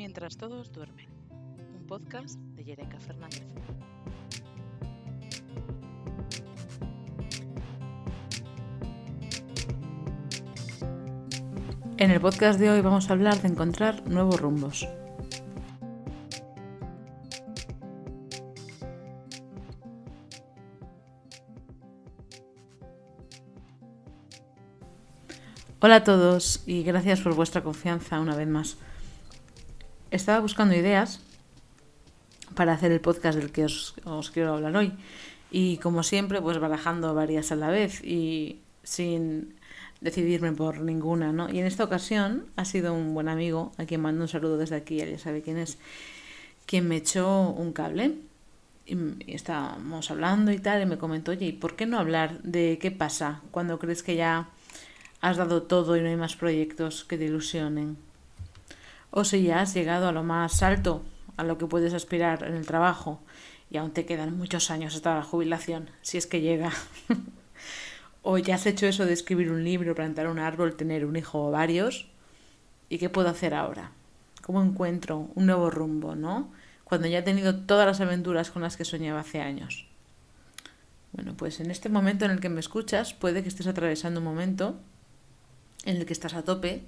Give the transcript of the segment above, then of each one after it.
Mientras todos duermen, un podcast de Yereka Fernández. En el podcast de hoy vamos a hablar de encontrar nuevos rumbos. Hola a todos y gracias por vuestra confianza una vez más. Estaba buscando ideas para hacer el podcast del que os, quiero hablar hoy y como siempre pues barajando varias a la vez y sin decidirme por ninguna, ¿no? Y en esta ocasión ha sido un buen amigo a quien mando un saludo desde aquí, ya sabe quién es, quien me echó un cable y, y estábamos hablando y tal y me comentó, oye, ¿y por qué no hablar de qué pasa cuando crees que ya has dado todo y no hay más proyectos que te ilusionen. O si ya has llegado a lo más alto, a lo que puedes aspirar en el trabajo, y aún te quedan muchos años hasta la jubilación, si es que llega. o ya has hecho eso de escribir un libro, plantar un árbol, tener un hijo o varios. ¿Y qué puedo hacer ahora? ¿Cómo encuentro un nuevo rumbo, no? Cuando ya he tenido todas las aventuras con las que soñaba hace años. Bueno, pues en este momento en el que me escuchas, puede que estés atravesando un momento en el que estás a tope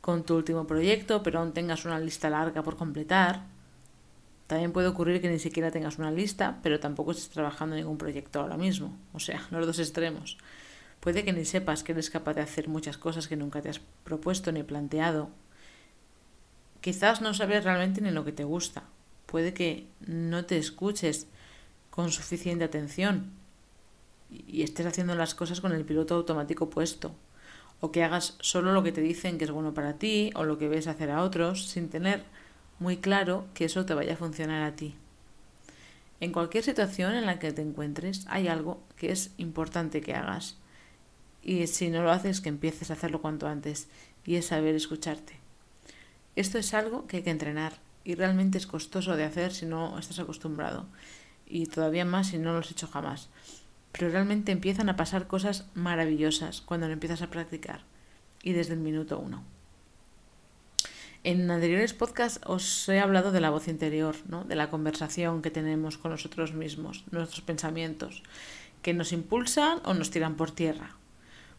con tu último proyecto, pero aún tengas una lista larga por completar. También puede ocurrir que ni siquiera tengas una lista, pero tampoco estés trabajando en ningún proyecto ahora mismo. O sea, los dos extremos. Puede que ni sepas que eres capaz de hacer muchas cosas que nunca te has propuesto ni planteado. Quizás no sabes realmente ni lo que te gusta. Puede que no te escuches con suficiente atención y estés haciendo las cosas con el piloto automático puesto o que hagas solo lo que te dicen que es bueno para ti o lo que ves hacer a otros sin tener muy claro que eso te vaya a funcionar a ti. En cualquier situación en la que te encuentres hay algo que es importante que hagas y si no lo haces que empieces a hacerlo cuanto antes y es saber escucharte. Esto es algo que hay que entrenar y realmente es costoso de hacer si no estás acostumbrado y todavía más si no lo has hecho jamás pero realmente empiezan a pasar cosas maravillosas cuando lo empiezas a practicar y desde el minuto uno. En anteriores podcasts os he hablado de la voz interior, ¿no? de la conversación que tenemos con nosotros mismos, nuestros pensamientos, que nos impulsan o nos tiran por tierra.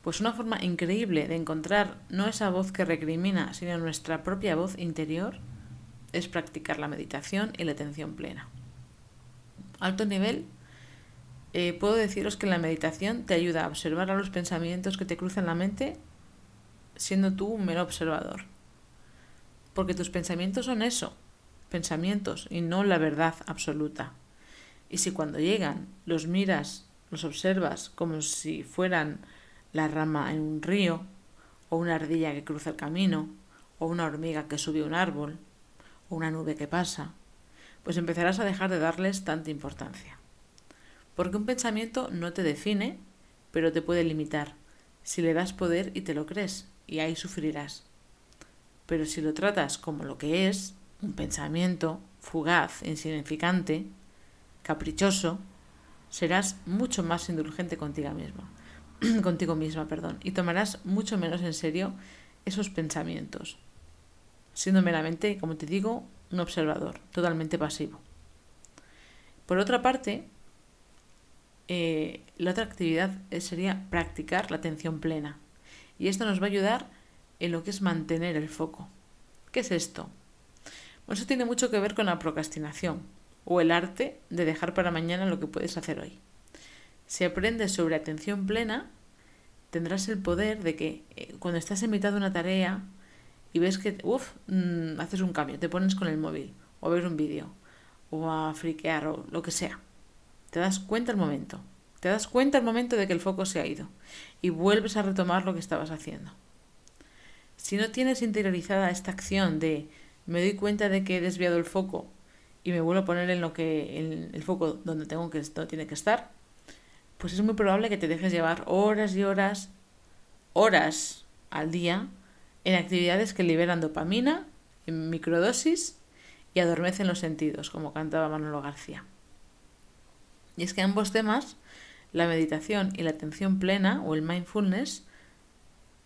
Pues una forma increíble de encontrar no esa voz que recrimina, sino nuestra propia voz interior, es practicar la meditación y la atención plena. Alto nivel eh, puedo deciros que la meditación te ayuda a observar a los pensamientos que te cruzan la mente siendo tú un mero observador. Porque tus pensamientos son eso, pensamientos y no la verdad absoluta. Y si cuando llegan los miras, los observas como si fueran la rama en un río, o una ardilla que cruza el camino, o una hormiga que sube un árbol, o una nube que pasa, pues empezarás a dejar de darles tanta importancia. Porque un pensamiento no te define, pero te puede limitar, si le das poder y te lo crees, y ahí sufrirás. Pero si lo tratas como lo que es, un pensamiento fugaz, insignificante, caprichoso, serás mucho más indulgente contigo misma, contigo misma, perdón, y tomarás mucho menos en serio esos pensamientos, siendo meramente, como te digo, un observador, totalmente pasivo. Por otra parte, eh, la otra actividad eh, sería practicar la atención plena. Y esto nos va a ayudar en lo que es mantener el foco. ¿Qué es esto? Bueno, eso tiene mucho que ver con la procrastinación o el arte de dejar para mañana lo que puedes hacer hoy. Si aprendes sobre atención plena, tendrás el poder de que eh, cuando estás en mitad de una tarea y ves que, uff, mm, haces un cambio, te pones con el móvil o a ver un vídeo o a friquear o lo que sea te das cuenta el momento. Te das cuenta el momento de que el foco se ha ido y vuelves a retomar lo que estabas haciendo. Si no tienes interiorizada esta acción de me doy cuenta de que he desviado el foco y me vuelvo a poner en lo que en el foco donde tengo que donde tiene que estar, pues es muy probable que te dejes llevar horas y horas, horas al día en actividades que liberan dopamina en microdosis y adormecen los sentidos, como cantaba Manolo García. Y es que ambos temas, la meditación y la atención plena o el mindfulness,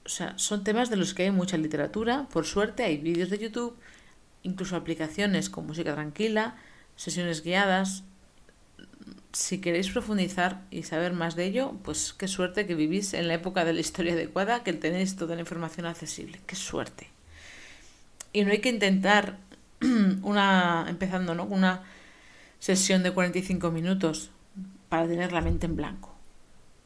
o sea, son temas de los que hay mucha literatura. Por suerte hay vídeos de YouTube, incluso aplicaciones con música tranquila, sesiones guiadas. Si queréis profundizar y saber más de ello, pues qué suerte que vivís en la época de la historia adecuada, que tenéis toda la información accesible. Qué suerte. Y no hay que intentar una, empezando, ¿no? Una sesión de 45 minutos para tener la mente en blanco.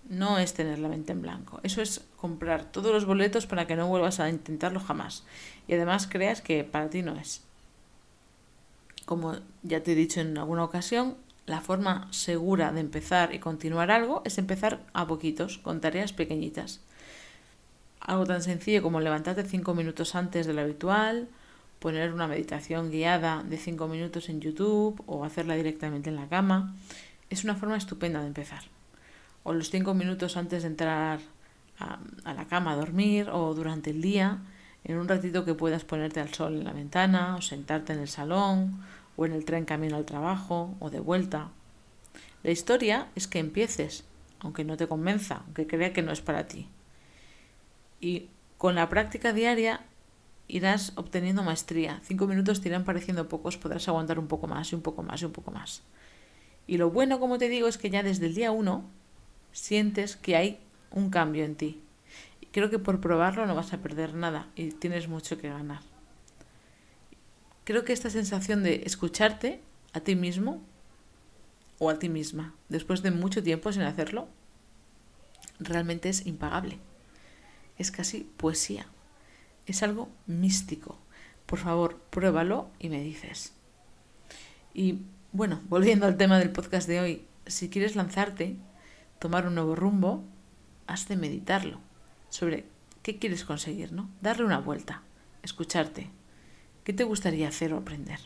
No es tener la mente en blanco. Eso es comprar todos los boletos para que no vuelvas a intentarlo jamás. Y además creas que para ti no es. Como ya te he dicho en alguna ocasión, la forma segura de empezar y continuar algo es empezar a poquitos, con tareas pequeñitas. Algo tan sencillo como levantarte cinco minutos antes de lo habitual, poner una meditación guiada de cinco minutos en YouTube o hacerla directamente en la cama. Es una forma estupenda de empezar. O los cinco minutos antes de entrar a, la cama a dormir o durante el día, en un ratito que puedas ponerte al sol en la ventana o sentarte en el salón o en el tren camino al trabajo o de vuelta. La historia es que empieces, aunque no te convenza, aunque crea que no es para ti. Y con la práctica diaria irás obteniendo maestría. Cinco minutos te irán pareciendo pocos, podrás aguantar un poco más y un poco más y un poco más. Y lo bueno, como te digo, es que ya desde el día uno sientes que hay un cambio en ti. Y creo que por probarlo no vas a perder nada y tienes mucho que ganar. Creo que esta sensación de escucharte a ti mismo o a ti misma después de mucho tiempo sin hacerlo realmente es impagable. Es casi poesía. Es algo místico. Por favor, pruébalo y me dices. Y bueno, volviendo al tema del podcast de hoy, si quieres lanzarte, tomar un nuevo rumbo, has de meditarlo sobre qué quieres conseguir, ¿no? Darle una vuelta, escucharte. ¿Qué te gustaría hacer o aprender?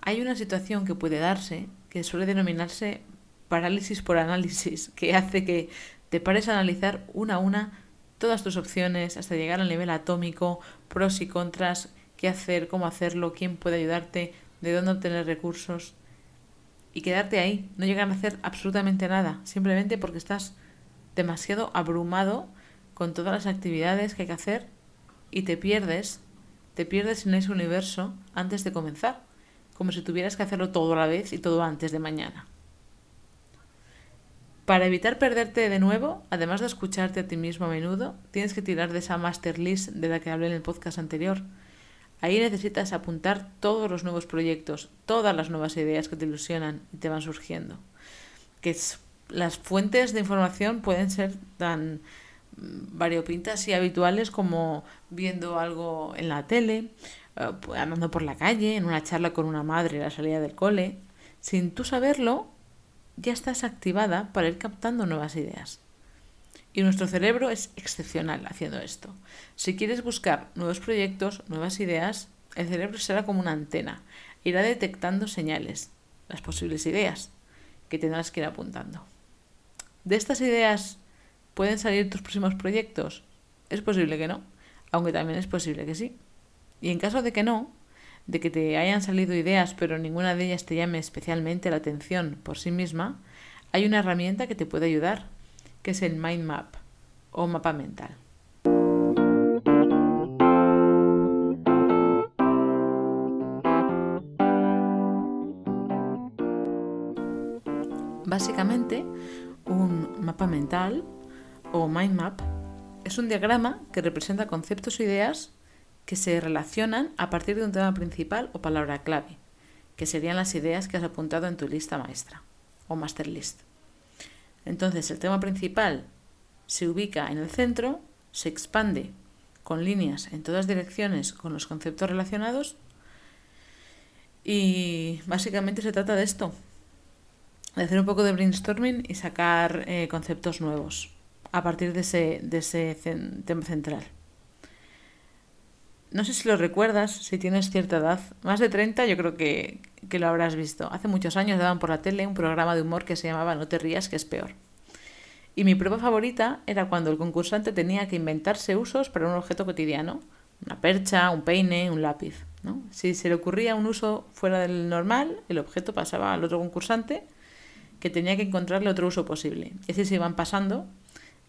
Hay una situación que puede darse que suele denominarse parálisis por análisis, que hace que te pares a analizar una a una todas tus opciones hasta llegar al nivel atómico, pros y contras, qué hacer, cómo hacerlo, quién puede ayudarte, de dónde obtener recursos y quedarte ahí, no llegar a hacer absolutamente nada, simplemente porque estás demasiado abrumado con todas las actividades que hay que hacer y te pierdes, te pierdes en ese universo antes de comenzar, como si tuvieras que hacerlo todo a la vez y todo antes de mañana. Para evitar perderte de nuevo, además de escucharte a ti mismo a menudo, tienes que tirar de esa master list de la que hablé en el podcast anterior. Ahí necesitas apuntar todos los nuevos proyectos, todas las nuevas ideas que te ilusionan y te van surgiendo. Que las fuentes de información pueden ser tan mm, variopintas y habituales como viendo algo en la tele, eh, andando por la calle, en una charla con una madre a la salida del cole. Sin tú saberlo, ya estás activada para ir captando nuevas ideas. Y nuestro cerebro es excepcional haciendo esto. Si quieres buscar nuevos proyectos, nuevas ideas, el cerebro será como una antena. Irá detectando señales, las posibles ideas, que tendrás que ir apuntando. ¿De estas ideas pueden salir tus próximos proyectos? Es posible que no, aunque también es posible que sí. Y en caso de que no, de que te hayan salido ideas pero ninguna de ellas te llame especialmente la atención por sí misma, hay una herramienta que te puede ayudar, que es el Mind Map o mapa mental. Básicamente, un mapa mental o mind map es un diagrama que representa conceptos o ideas que se relacionan a partir de un tema principal o palabra clave, que serían las ideas que has apuntado en tu lista maestra o master list. Entonces el tema principal se ubica en el centro, se expande con líneas en todas direcciones con los conceptos relacionados y básicamente se trata de esto, de hacer un poco de brainstorming y sacar eh, conceptos nuevos a partir de ese, de ese tema central. No sé si lo recuerdas, si tienes cierta edad. Más de 30 yo creo que, que lo habrás visto. Hace muchos años daban por la tele un programa de humor que se llamaba No te rías, que es peor. Y mi prueba favorita era cuando el concursante tenía que inventarse usos para un objeto cotidiano. Una percha, un peine, un lápiz. ¿no? Si se le ocurría un uso fuera del normal, el objeto pasaba al otro concursante que tenía que encontrarle otro uso posible. Y así se iban pasando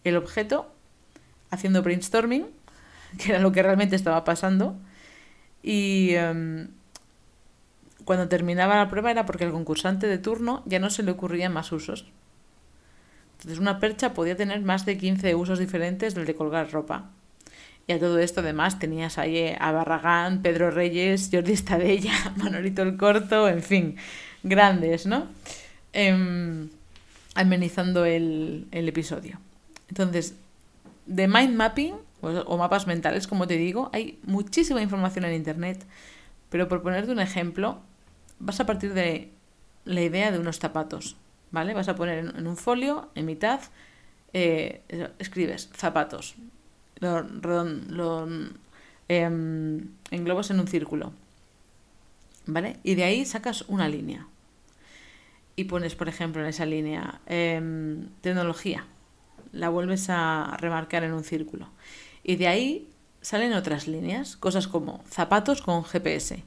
el objeto haciendo brainstorming que era lo que realmente estaba pasando, Y em, cuando terminaba la prueba era porque al concursante de turno ya no se le ocurrían más usos. Entonces una percha podía tener más de 15 usos diferentes del de colgar ropa. Y a todo esto además tenías ahí a Barragán, Pedro Reyes, Jordi Estadella, Manolito el Corto, en fin, grandes, ¿no? Em, amenizando el, episodio. Entonces, de mind mapping o mapas mentales, como te digo, hay muchísima información en Internet, pero por ponerte un ejemplo, vas a partir de la idea de unos zapatos, ¿vale? Vas a poner en, un folio, en mitad, eh, escribes zapatos, lo, lo em, englobas en un círculo, ¿vale? Y de ahí sacas una línea. Y pones, por ejemplo, en esa línea em, tecnología. La vuelves a remarcar en un círculo. Y de ahí salen otras líneas, cosas como zapatos con GPS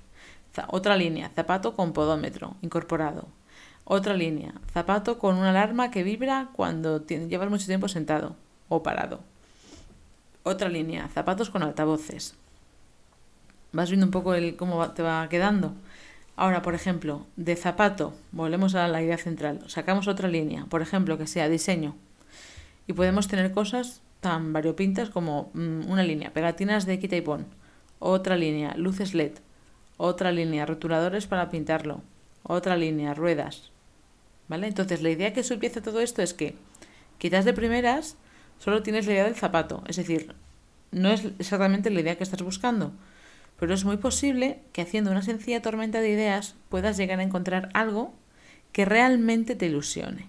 otra línea, zapato con podómetro incorporado. Otra línea, zapato con una alarma que vibra cuando llevas mucho tiempo sentado o parado. Otra línea, zapatos con altavoces. Vas viendo un poco el, cómo te va quedando. Ahora, por ejemplo, de zapato, volvemos a la idea central. Sacamos otra línea, por ejemplo, que sea diseño. Y podemos tener cosas tan variopintas como mm, una línea, pegatinas de quita y pon. Otra línea, luces LED otra línea, rotuladores para pintarlo, otra línea, ruedas. ¿Vale? Entonces la idea que subyace todo esto es que quizás de primeras solo tienes la idea del zapato, es decir, no es exactamente la idea que estás buscando, pero es muy posible que haciendo una sencilla tormenta de ideas puedas llegar a encontrar algo que realmente te ilusione.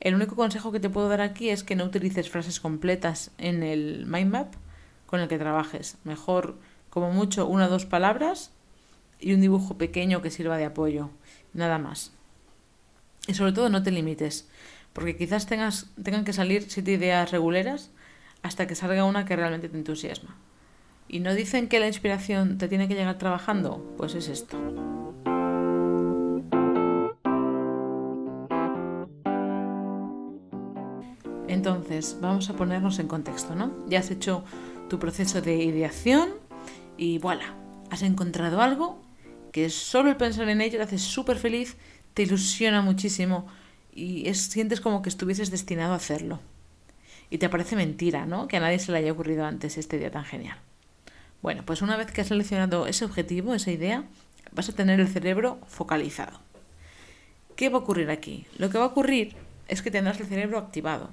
El único consejo que te puedo dar aquí es que no utilices frases completas en el mind map con el que trabajes. Mejor, como mucho, una o dos palabras y un dibujo pequeño que sirva de apoyo, nada más. Y sobre todo no te limites, porque quizás tengas, tengan que salir siete ideas reguleras hasta que salga una que realmente te entusiasma. ¿Y no dicen que la inspiración te tiene que llegar trabajando? Pues es esto. Entonces, vamos a ponernos en contexto, ¿no? Ya has hecho tu proceso de ideación y voilà, has encontrado algo que solo el pensar en ello te hace súper feliz, te ilusiona muchísimo y es, sientes como que estuvieses destinado a hacerlo. Y te parece mentira, ¿no? Que a nadie se le haya ocurrido antes este día tan genial. Bueno, pues una vez que has seleccionado ese objetivo, esa idea, vas a tener el cerebro focalizado. ¿Qué va a ocurrir aquí? Lo que va a ocurrir es que tendrás el cerebro activado.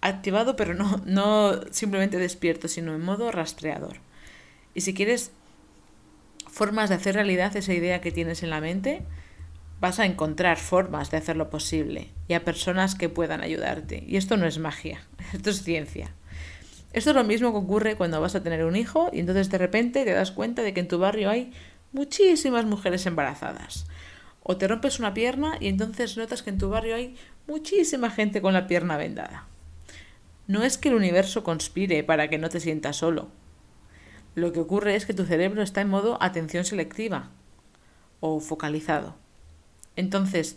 Activado, pero no, no simplemente despierto, sino en modo rastreador. Y si quieres formas de hacer realidad esa idea que tienes en la mente, vas a encontrar formas de hacerlo posible y a personas que puedan ayudarte. Y esto no es magia, esto es ciencia. Esto es lo mismo que ocurre cuando vas a tener un hijo y entonces de repente te das cuenta de que en tu barrio hay muchísimas mujeres embarazadas. O te rompes una pierna y entonces notas que en tu barrio hay muchísima gente con la pierna vendada. No es que el universo conspire para que no te sientas solo, lo que ocurre es que tu cerebro está en modo atención selectiva o focalizado. Entonces,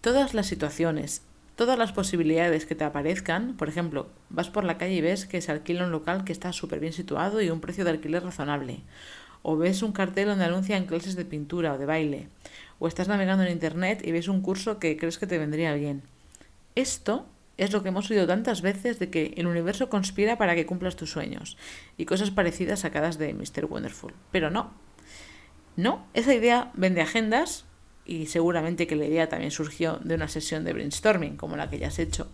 todas las situaciones, todas las posibilidades que te aparezcan, por ejemplo, vas por la calle y ves que se alquila un local que está súper bien situado y un precio de alquiler razonable, o ves un cartel donde anuncian clases de pintura o de baile, o estás navegando en Internet y ves un curso que crees que te vendría bien. Esto es lo que hemos oído tantas veces de que el universo conspira para que cumplas tus sueños y cosas parecidas sacadas de Mr. Wonderful. Pero no. No, esa idea vende agendas y seguramente que la idea también surgió de una sesión de brainstorming como la que ya has hecho.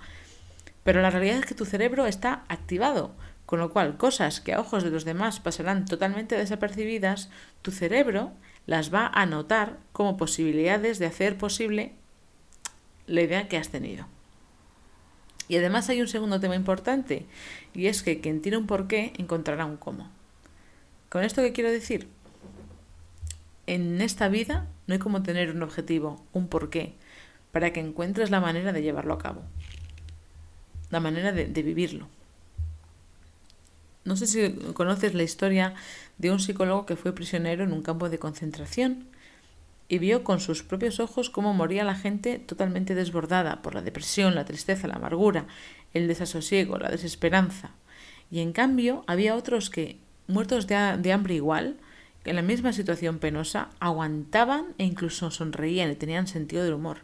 Pero la realidad es que tu cerebro está activado, con lo cual cosas que a ojos de los demás pasarán totalmente desapercibidas, tu cerebro las va a notar como posibilidades de hacer posible la idea que has tenido. Y además hay un segundo tema importante, y es que quien tiene un porqué encontrará un cómo. ¿Con esto qué quiero decir? En esta vida no hay como tener un objetivo, un porqué, para que encuentres la manera de llevarlo a cabo, la manera de, de vivirlo. No sé si conoces la historia de un psicólogo que fue prisionero en un campo de concentración y vio con sus propios ojos cómo moría la gente totalmente desbordada por la depresión, la tristeza, la amargura, el desasosiego, la desesperanza. Y en cambio había otros que, muertos de, hambre igual, en la misma situación penosa aguantaban e incluso sonreían y tenían sentido del humor.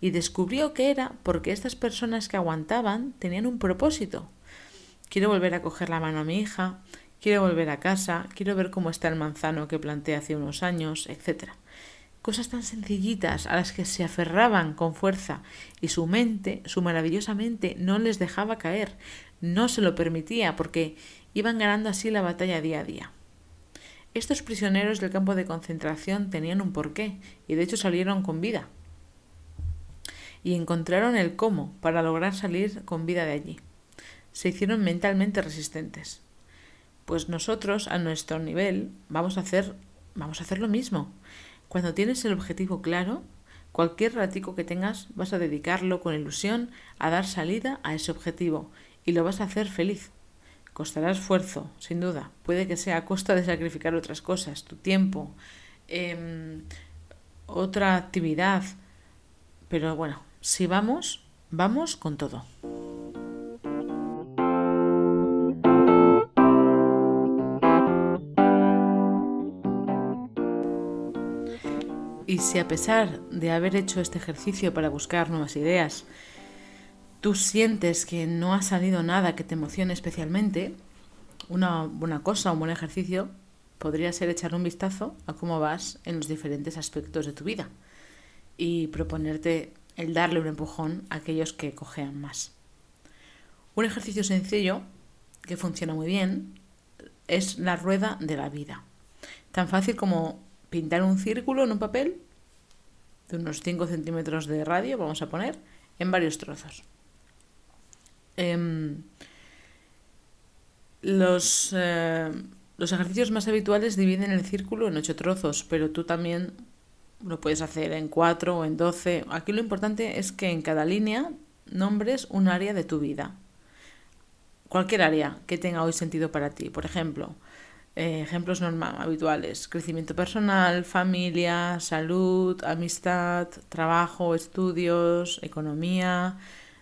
Y descubrió que era porque estas personas que aguantaban tenían un propósito. Quiero volver a coger la mano a mi hija, quiero volver a casa, quiero ver cómo está el manzano que planté hace unos años, etc. Cosas tan sencillitas a las que se aferraban con fuerza y su mente, su maravillosa mente, no les dejaba caer, no se lo permitía porque iban ganando así la batalla día a día. Estos prisioneros del campo de concentración tenían un porqué y de hecho salieron con vida. Y encontraron el cómo para lograr salir con vida de allí. Se hicieron mentalmente resistentes. Pues nosotros, a nuestro nivel, vamos a hacer, vamos a hacer lo mismo. Cuando tienes el objetivo claro, cualquier ratico que tengas vas a dedicarlo con ilusión a dar salida a ese objetivo y lo vas a hacer feliz. Costará esfuerzo, sin duda. Puede que sea a costa de sacrificar otras cosas, tu tiempo, em, otra actividad. Pero bueno, si vamos, vamos con todo. Y si a pesar de haber hecho este ejercicio para buscar nuevas ideas, tú sientes que no ha salido nada que te emocione especialmente, una buena cosa, un buen ejercicio, podría ser echar un vistazo a cómo vas en los diferentes aspectos de tu vida y proponerte el darle un empujón a aquellos que cojean más. Un ejercicio sencillo que funciona muy bien es la rueda de la vida. Tan fácil como pintar un círculo en un papel de unos 5 centímetros de radio, vamos a poner, en varios trozos. Em, los, eh, los ejercicios más habituales dividen el círculo en ocho trozos, pero tú también lo puedes hacer en cuatro o en doce. Aquí lo importante es que en cada línea nombres un área de tu vida. Cualquier área que tenga hoy sentido para ti. Por ejemplo, eh, ejemplos normal, habituales. Crecimiento personal, familia, salud, amistad, trabajo, estudios, economía,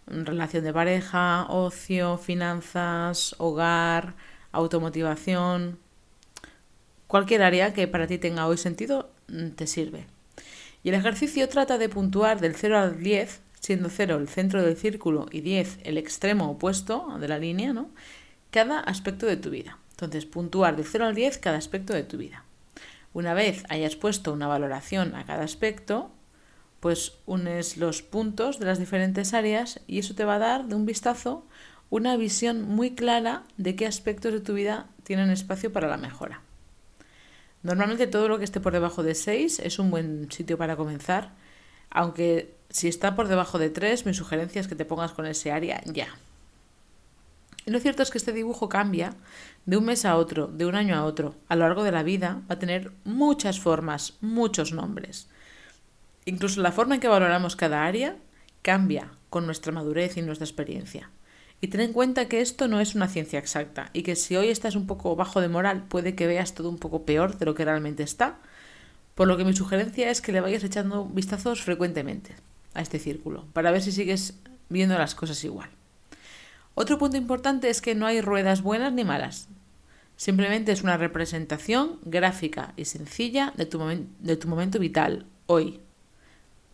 relación de pareja, ocio, finanzas, hogar, automotivación. Cualquier área que para ti tenga hoy sentido mm, te sirve. Y el ejercicio trata de puntuar del 0 al 10, siendo 0 el centro del círculo y 10 el extremo opuesto de la línea, ¿no? cada aspecto de tu vida. Entonces, puntuar del 0 al 10 cada aspecto de tu vida. Una vez hayas puesto una valoración a cada aspecto, pues unes los puntos de las diferentes áreas y eso te va a dar de un vistazo una visión muy clara de qué aspectos de tu vida tienen espacio para la mejora. Normalmente todo lo que esté por debajo de 6 es un buen sitio para comenzar, aunque si está por debajo de 3, mi sugerencia es que te pongas con ese área ya. Lo cierto es que este dibujo cambia de un mes a otro, de un año a otro. A lo largo de la vida va a tener muchas formas, muchos nombres. Incluso la forma en que valoramos cada área cambia con nuestra madurez y nuestra experiencia. Y ten en cuenta que esto no es una ciencia exacta y que si hoy estás un poco bajo de moral puede que veas todo un poco peor de lo que realmente está, por lo que mi sugerencia es que le vayas echando vistazos frecuentemente a este círculo para ver si sigues viendo las cosas igual. Otro punto importante es que no hay ruedas buenas ni malas. Simplemente es una representación gráfica y sencilla de tu, momento vital, hoy,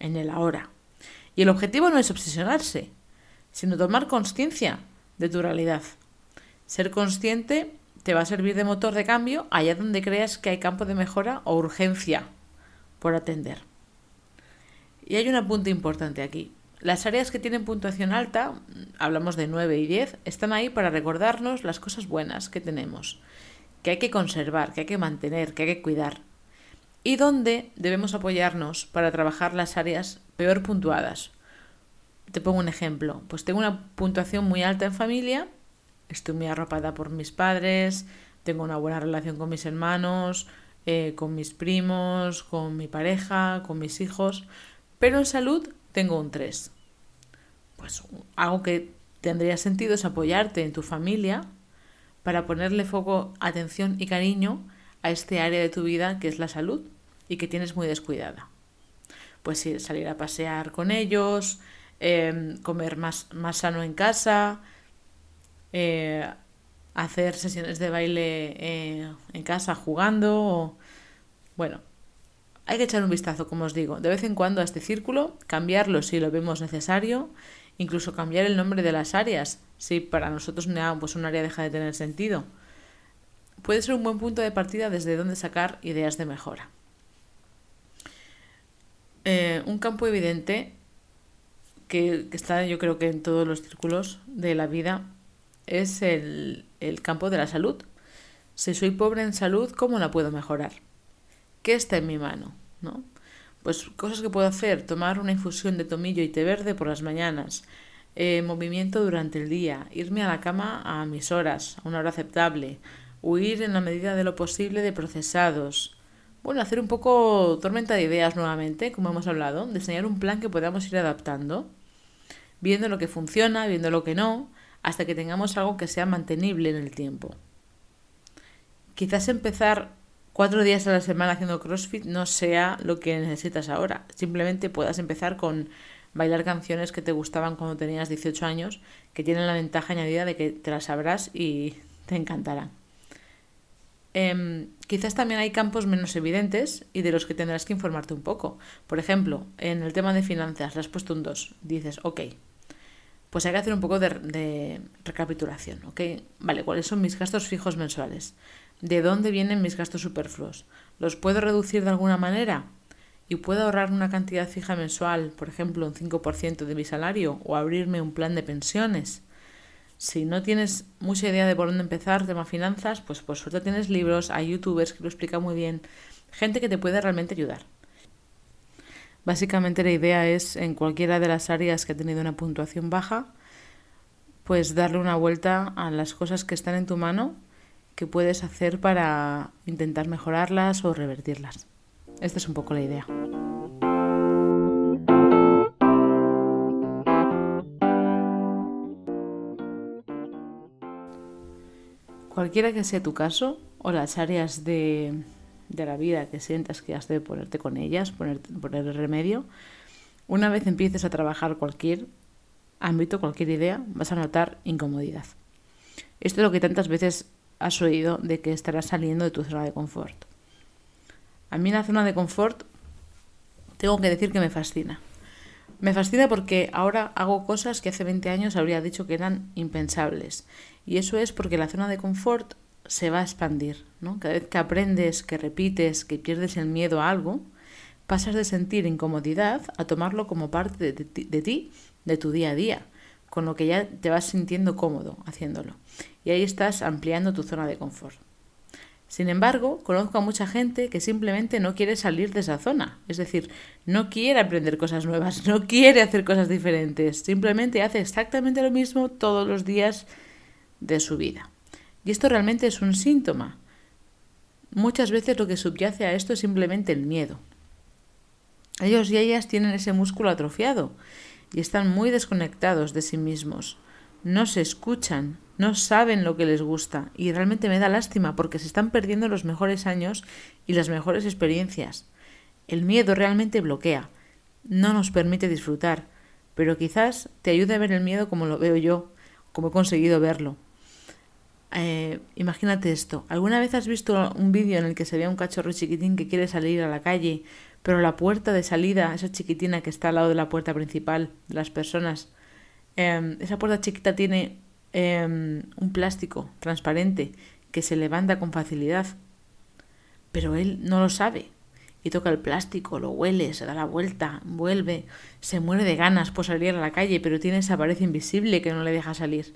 en el ahora. Y el objetivo no es obsesionarse, sino tomar conciencia de tu realidad. Ser consciente te va a servir de motor de cambio allá donde creas que hay campo de mejora o urgencia por atender. Y hay un apunte importante aquí. Las áreas que tienen puntuación alta, hablamos de 9 y 10, están ahí para recordarnos las cosas buenas que tenemos, que hay que conservar, que hay que mantener, que hay que cuidar y dónde debemos apoyarnos para trabajar las áreas peor puntuadas. Te pongo un ejemplo. Pues tengo una puntuación muy alta en familia, estoy muy arropada por mis padres, tengo una buena relación con mis hermanos, eh, con mis primos, con mi pareja, con mis hijos, pero en salud tengo un 3. Pues algo que tendría sentido es apoyarte en tu familia para ponerle foco, atención y cariño a este área de tu vida que es la salud y que tienes muy descuidada. Pues salir a pasear con ellos, em, comer más, más sano en casa, eh, hacer sesiones de baile eh, en casa jugando, Bueno, hay que echar un vistazo, como os digo, de vez en cuando a este círculo, cambiarlo si lo vemos necesario, incluso cambiar el nombre de las áreas, si para nosotros pues un área deja de tener sentido. Puede ser un buen punto de partida desde donde sacar ideas de mejora. Eh, un campo evidente que, está yo creo que en todos los círculos de la vida es el, el campo de la salud. Si soy pobre en salud, ¿cómo la puedo mejorar? ¿Qué está en mi mano? ¿No? Pues cosas que puedo hacer, tomar una infusión de tomillo y té verde por las mañanas, eh, movimiento durante el día, irme a la cama a mis horas, a una hora aceptable, huir en la medida de lo posible de procesados. Bueno, hacer un poco tormenta de ideas nuevamente, como hemos hablado, diseñar un plan que podamos ir adaptando, viendo lo que funciona, viendo lo que no, hasta que tengamos algo que sea mantenible en el tiempo. Quizás empezar cuatro días a la semana haciendo CrossFit no sea lo que necesitas ahora. Simplemente puedas empezar con bailar canciones que te gustaban cuando tenías 18 años, que tienen la ventaja añadida de que te las sabrás y te encantarán. Em, quizás también hay campos menos evidentes y de los que tendrás que informarte un poco. Por ejemplo, en el tema de finanzas, le has puesto un 2. Dices, ok, pues hay que hacer un poco de, de recapitulación, ¿ok? Vale, ¿cuáles son mis gastos fijos mensuales? ¿De dónde vienen mis gastos superfluos? ¿Los puedo reducir de alguna manera? ¿Y puedo ahorrar una cantidad fija mensual, por ejemplo un 5% de mi salario, o abrirme un plan de pensiones? Si no tienes mucha idea de por dónde empezar, tema finanzas, pues por suerte tienes libros, hay youtubers que lo explican muy bien, gente que te puede realmente ayudar. Básicamente la idea es, en cualquiera de las áreas que ha tenido una puntuación baja, pues darle una vuelta a las cosas que están en tu mano que puedes hacer para intentar mejorarlas o revertirlas. Esta es un poco la idea. Cualquiera que sea tu caso o las áreas de, la vida que sientas que has de ponerte con ellas, poner, poner remedio, una vez empieces a trabajar cualquier ámbito, cualquier idea, vas a notar incomodidad. Esto es lo que tantas veces has oído de que estarás saliendo de tu zona de confort. A mí la zona de confort tengo que decir que me fascina. Me fascina porque ahora hago cosas que hace 20 años habría dicho que eran impensables. Y eso es porque la zona de confort se va a expandir. ¿no? Cada vez que aprendes, que repites, que pierdes el miedo a algo, pasas de sentir incomodidad a tomarlo como parte de, de ti, de tu día a día con lo que ya te vas sintiendo cómodo haciéndolo. Y ahí estás ampliando tu zona de confort. Sin embargo, conozco a mucha gente que simplemente no quiere salir de esa zona. Es decir, no quiere aprender cosas nuevas, no quiere hacer cosas diferentes. Simplemente hace exactamente lo mismo todos los días de su vida. Y esto realmente es un síntoma. Muchas veces lo que subyace a esto es simplemente el miedo. Ellos y ellas tienen ese músculo atrofiado y están muy desconectados de sí mismos. No se escuchan, no saben lo que les gusta y realmente me da lástima porque se están perdiendo los mejores años y las mejores experiencias. El miedo realmente bloquea, no nos permite disfrutar, pero quizás te ayude a ver el miedo como lo veo yo, como he conseguido verlo. Eh, imagínate esto. ¿Alguna vez has visto un vídeo en el que se ve a un cachorro chiquitín que quiere salir a la calle pero la puerta de salida, esa chiquitina que está al lado de la puerta principal de las personas, em, esa puerta chiquita tiene em, un plástico transparente que se levanta con facilidad, pero él no lo sabe y toca el plástico, lo huele, se da la vuelta, vuelve, se muere de ganas por salir a la calle, pero tiene esa pared invisible que no le deja salir.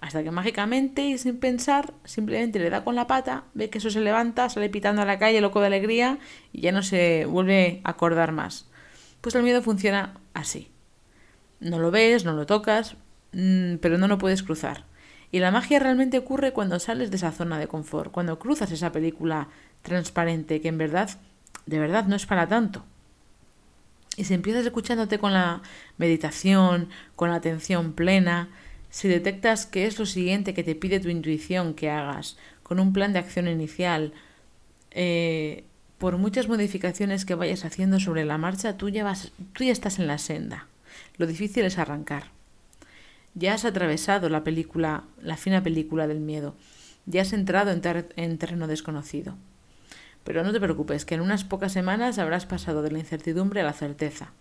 Hasta que mágicamente y sin pensar, simplemente le da con la pata, ve que eso se levanta, sale pitando a la calle loco de alegría y ya no se vuelve a acordar más. Pues el miedo funciona así. No lo ves, no lo tocas, mm, pero no lo puedes cruzar. Y la magia realmente ocurre cuando sales de esa zona de confort, cuando cruzas esa película transparente que en verdad, de verdad no es para tanto. Y si empiezas escuchándote con la meditación, con la atención plena, si detectas que es lo siguiente que te pide tu intuición que hagas, con un plan de acción inicial, eh, por muchas modificaciones que vayas haciendo sobre la marcha, tú ya, vas, tú ya estás en la senda. Lo difícil es arrancar. Ya has atravesado la película, la fina película del miedo. Ya has entrado en, en terreno desconocido. Pero no te preocupes, que en unas pocas semanas habrás pasado de la incertidumbre a la certeza.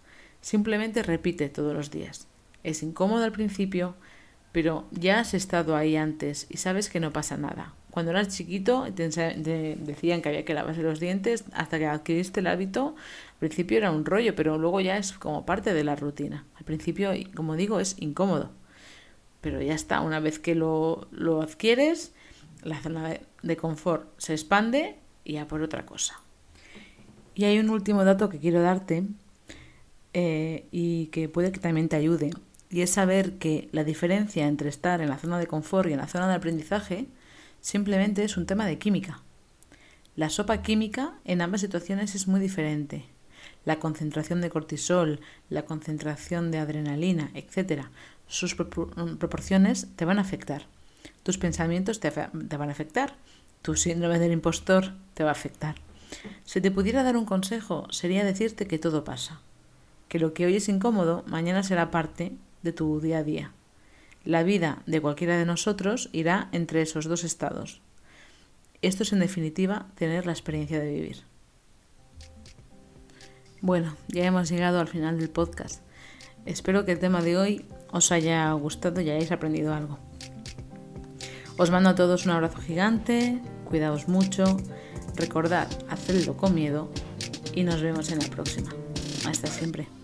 Simplemente repite todos los días. Es incómodo al principio, pero ya has estado ahí antes y sabes que no pasa nada. Cuando eras chiquito decían que había que lavarse los dientes hasta que adquiriste el hábito. Al principio era un rollo, pero luego ya es como parte de la rutina. Al principio, como digo, es incómodo. Pero ya está, una vez que lo, lo adquieres, la zona de confort se expande y a por otra cosa. Y hay un último dato que quiero darte eh, y que puede que también te ayude. Y es saber que la diferencia entre estar en la zona de confort y en la zona de aprendizaje simplemente es un tema de química. La sopa química en ambas situaciones es muy diferente. La concentración de cortisol, la concentración de adrenalina, etc., sus proporciones te van a afectar. Tus pensamientos te, te van a afectar. Tu síndrome del impostor te va a afectar. Si te pudiera dar un consejo, sería decirte que todo pasa. Que lo que hoy es incómodo, mañana será parte de tu día a día. La vida de cualquiera de nosotros irá entre esos dos estados. Esto es en definitiva tener la experiencia de vivir. Bueno, ya hemos llegado al final del podcast. Espero que el tema de hoy os haya gustado y hayáis aprendido algo. Os mando a todos un abrazo gigante, cuidaos mucho, recordad, hacedlo con miedo y nos vemos en la próxima. Hasta siempre.